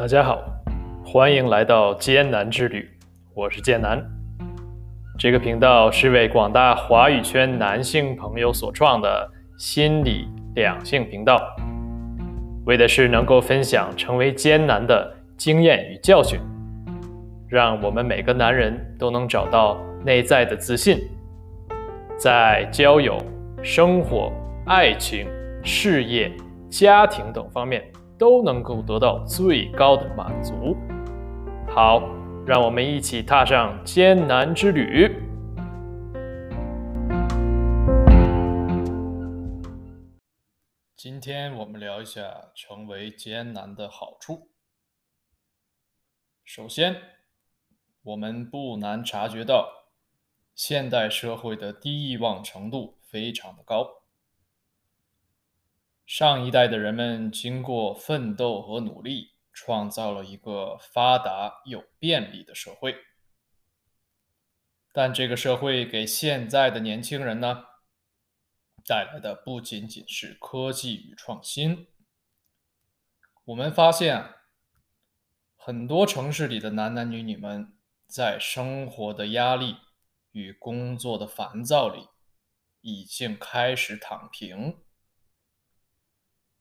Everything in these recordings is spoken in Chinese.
大家好，欢迎来到艰难之旅，我是艰难。这个频道是为广大华语圈男性朋友所创的心理两性频道，为的是能够分享成为艰难的经验与教训，让我们每个男人都能找到内在的自信，在交友、生活、爱情、事业、家庭等方面。都能够得到最高的满足。好，让我们一起踏上艰难之旅。今天我们聊一下成为艰难的好处。首先，我们不难察觉到，现代社会的低欲望程度非常的高。上一代的人们经过奋斗和努力，创造了一个发达又便利的社会。但这个社会给现在的年轻人呢，带来的不仅仅是科技与创新。我们发现，很多城市里的男男女女们，在生活的压力与工作的烦躁里，已经开始躺平。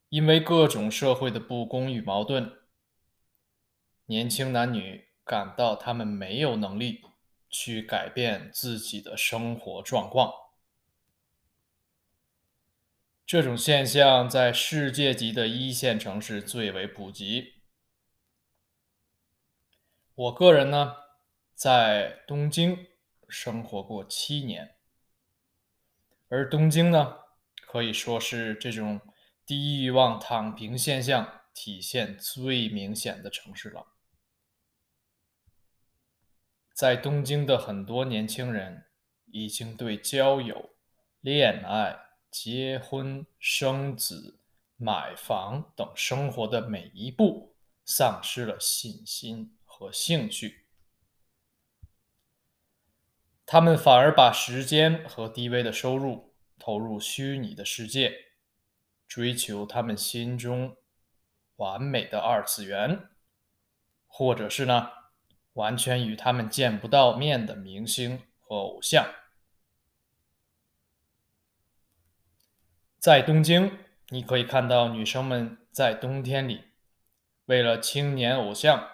因为各种社会的不公与矛盾，年轻男女感到他们没有能力去改变自己的生活状况。这种现象在世界级的一线城市最为普及。我个人呢，在东京生活过七年，而东京呢，可以说是这种。低欲望躺平现象体现最明显的城市了。在东京的很多年轻人已经对交友、恋爱、结婚、生子、买房等生活的每一步丧失了信心和兴趣，他们反而把时间和低微的收入投入虚拟的世界。追求他们心中完美的二次元，或者是呢，完全与他们见不到面的明星和偶像。在东京，你可以看到女生们在冬天里为了青年偶像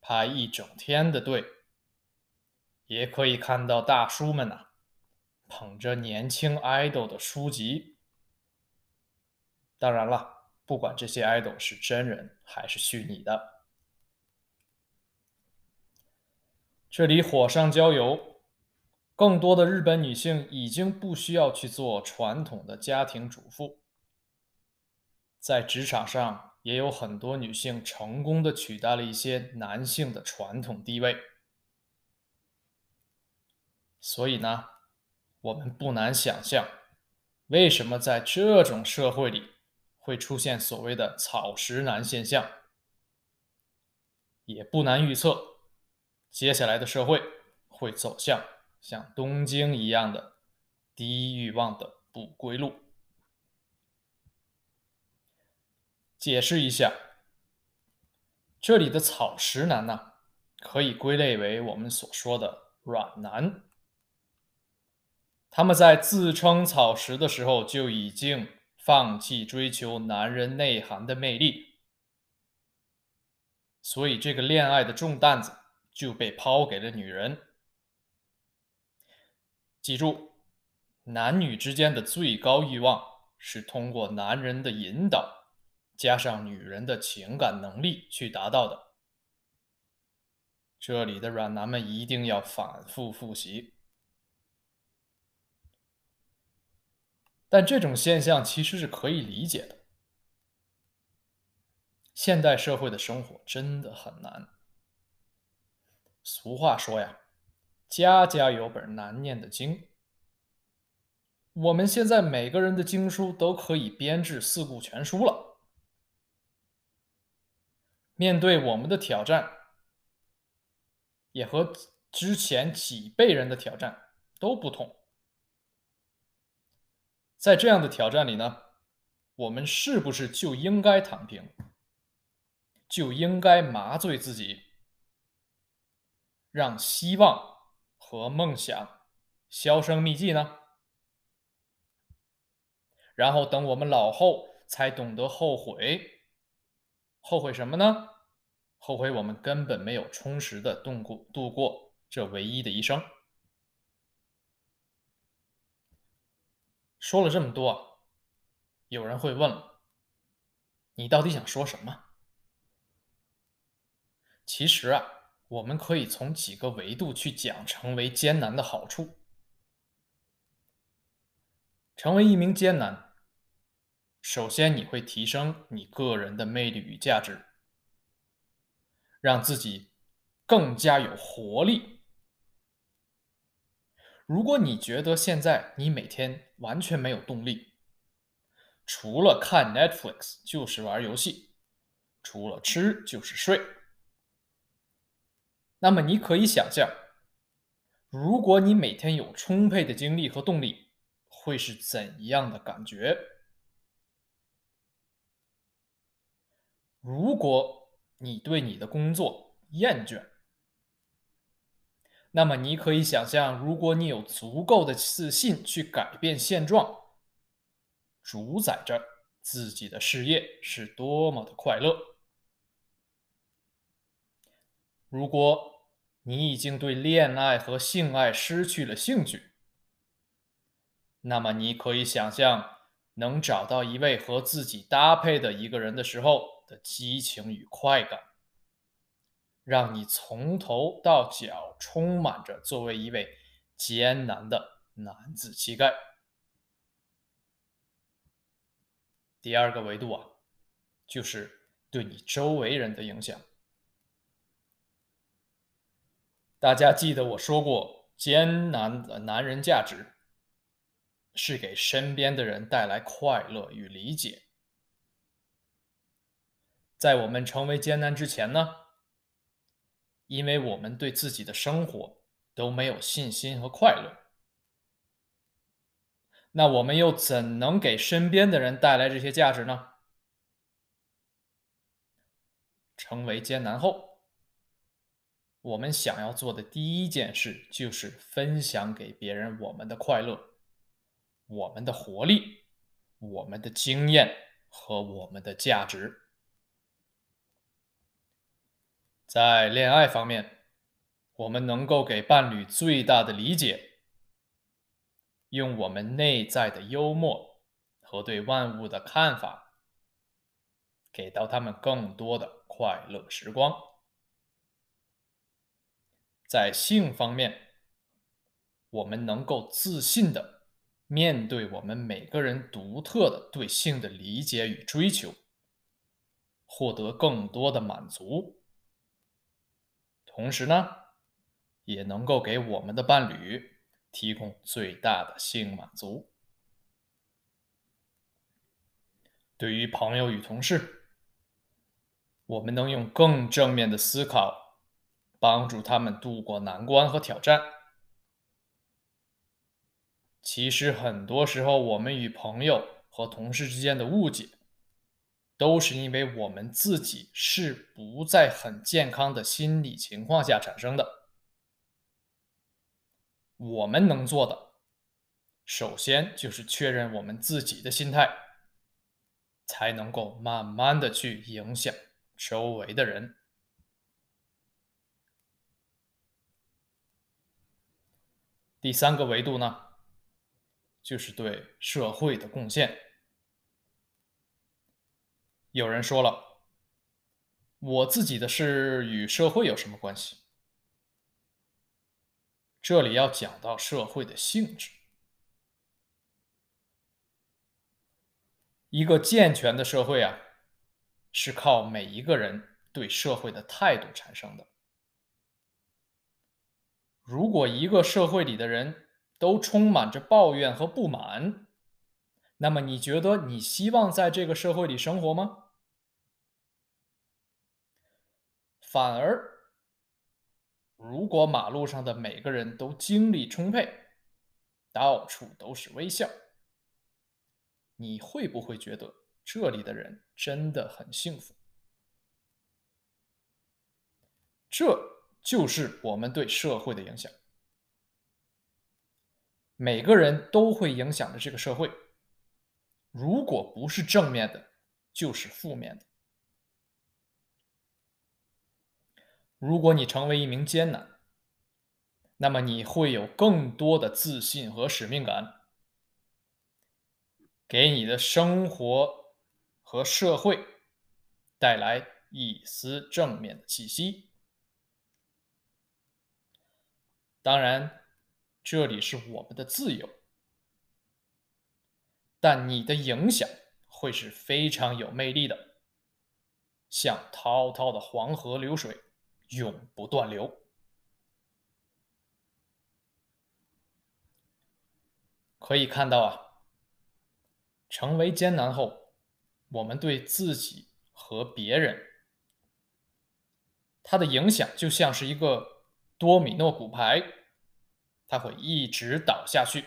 排一整天的队，也可以看到大叔们呐捧着年轻 idol 的书籍。当然了，不管这些 idol 是真人还是虚拟的，这里火上浇油，更多的日本女性已经不需要去做传统的家庭主妇，在职场上也有很多女性成功的取代了一些男性的传统地位，所以呢，我们不难想象，为什么在这种社会里。会出现所谓的“草食男”现象，也不难预测，接下来的社会会走向像东京一样的低欲望的不归路。解释一下，这里的“草食男”呢，可以归类为我们所说的“软男”，他们在自称草食的时候就已经。放弃追求男人内涵的魅力，所以这个恋爱的重担子就被抛给了女人。记住，男女之间的最高欲望是通过男人的引导，加上女人的情感能力去达到的。这里的软男们一定要反复复习。但这种现象其实是可以理解的。现代社会的生活真的很难。俗话说呀，“家家有本难念的经”。我们现在每个人的经书都可以编制四库全书了。面对我们的挑战，也和之前几辈人的挑战都不同。在这样的挑战里呢，我们是不是就应该躺平，就应该麻醉自己，让希望和梦想销声匿迹呢？然后等我们老后才懂得后悔，后悔什么呢？后悔我们根本没有充实的度过度过这唯一的一生。说了这么多，有人会问了：你到底想说什么？其实啊，我们可以从几个维度去讲成为艰难的好处。成为一名艰难，首先你会提升你个人的魅力与价值，让自己更加有活力。如果你觉得现在你每天完全没有动力，除了看 Netflix 就是玩游戏，除了吃就是睡，那么你可以想象，如果你每天有充沛的精力和动力。会是怎样的感觉？如果你对你的工作厌倦，那么你可以想象，如果你有足够的自信去改变现状，主宰着自己的事业是多么的快乐。如果你已经对恋爱和性爱失去了兴趣，那么你可以想象，能找到一位和自己搭配的一个人的时候的激情与快感，让你从头到脚充满着作为一位艰难的男子气概。第二个维度啊，就是对你周围人的影响。大家记得我说过，艰难的男人价值。是给身边的人带来快乐与理解。在我们成为艰难之前呢，因为我们对自己的生活都没有信心和快乐，那我们又怎能给身边的人带来这些价值呢？成为艰难后，我们想要做的第一件事就是分享给别人我们的快乐。我们的活力、我们的经验和我们的价值，在恋爱方面，我们能够给伴侣最大的理解，用我们内在的幽默和对万物的看法，给到他们更多的快乐时光。在性方面，我们能够自信的。面对我们每个人独特的对性的理解与追求，获得更多的满足，同时呢，也能够给我们的伴侣提供最大的性满足。对于朋友与同事，我们能用更正面的思考，帮助他们度过难关和挑战。其实很多时候，我们与朋友和同事之间的误解，都是因为我们自己是不在很健康的心理情况下产生的。我们能做的，首先就是确认我们自己的心态，才能够慢慢的去影响周围的人。第三个维度呢？就是对社会的贡献。有人说了，我自己的事与社会有什么关系？这里要讲到社会的性质。一个健全的社会啊，是靠每一个人对社会的态度产生的。如果一个社会里的人，都充满着抱怨和不满，那么你觉得你希望在这个社会里生活吗？反而，如果马路上的每个人都精力充沛，到处都是微笑，你会不会觉得这里的人真的很幸福？这就是我们对社会的影响。每个人都会影响着这个社会，如果不是正面的，就是负面的。如果你成为一名艰难，那么你会有更多的自信和使命感，给你的生活和社会带来一丝正面的气息。当然。这里是我们的自由，但你的影响会是非常有魅力的，像滔滔的黄河流水，永不断流。可以看到啊，成为艰难后，我们对自己和别人，它的影响就像是一个多米诺骨牌。它会一直倒下去。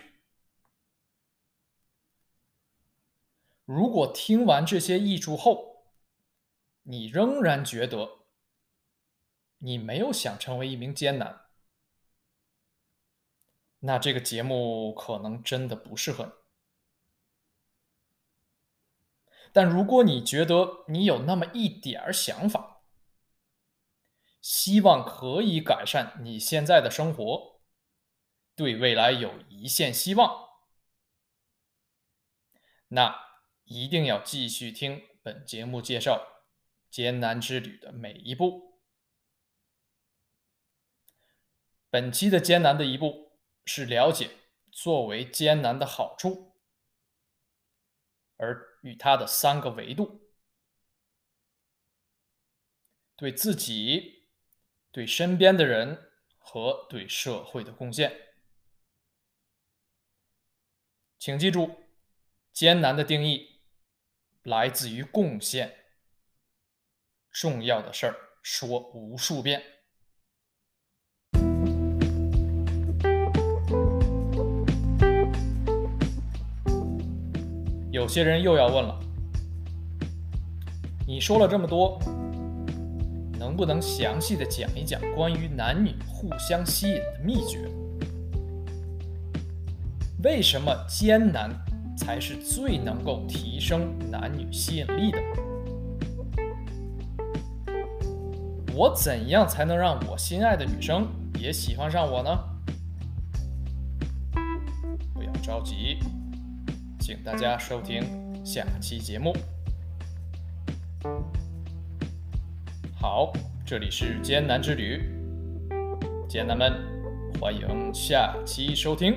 如果听完这些益处后，你仍然觉得你没有想成为一名艰难，那这个节目可能真的不适合你。但如果你觉得你有那么一点儿想法，希望可以改善你现在的生活。对未来有一线希望，那一定要继续听本节目介绍艰难之旅的每一步。本期的艰难的一步是了解作为艰难的好处，而与它的三个维度：对自己、对身边的人和对社会的贡献。请记住，艰难的定义来自于贡献。重要的事儿说无数遍。有些人又要问了：你说了这么多，能不能详细的讲一讲关于男女互相吸引的秘诀？为什么艰难才是最能够提升男女吸引力的？我怎样才能让我心爱的女生也喜欢上我呢？不要着急，请大家收听下期节目。好，这里是艰难之旅，艰难们，欢迎下期收听。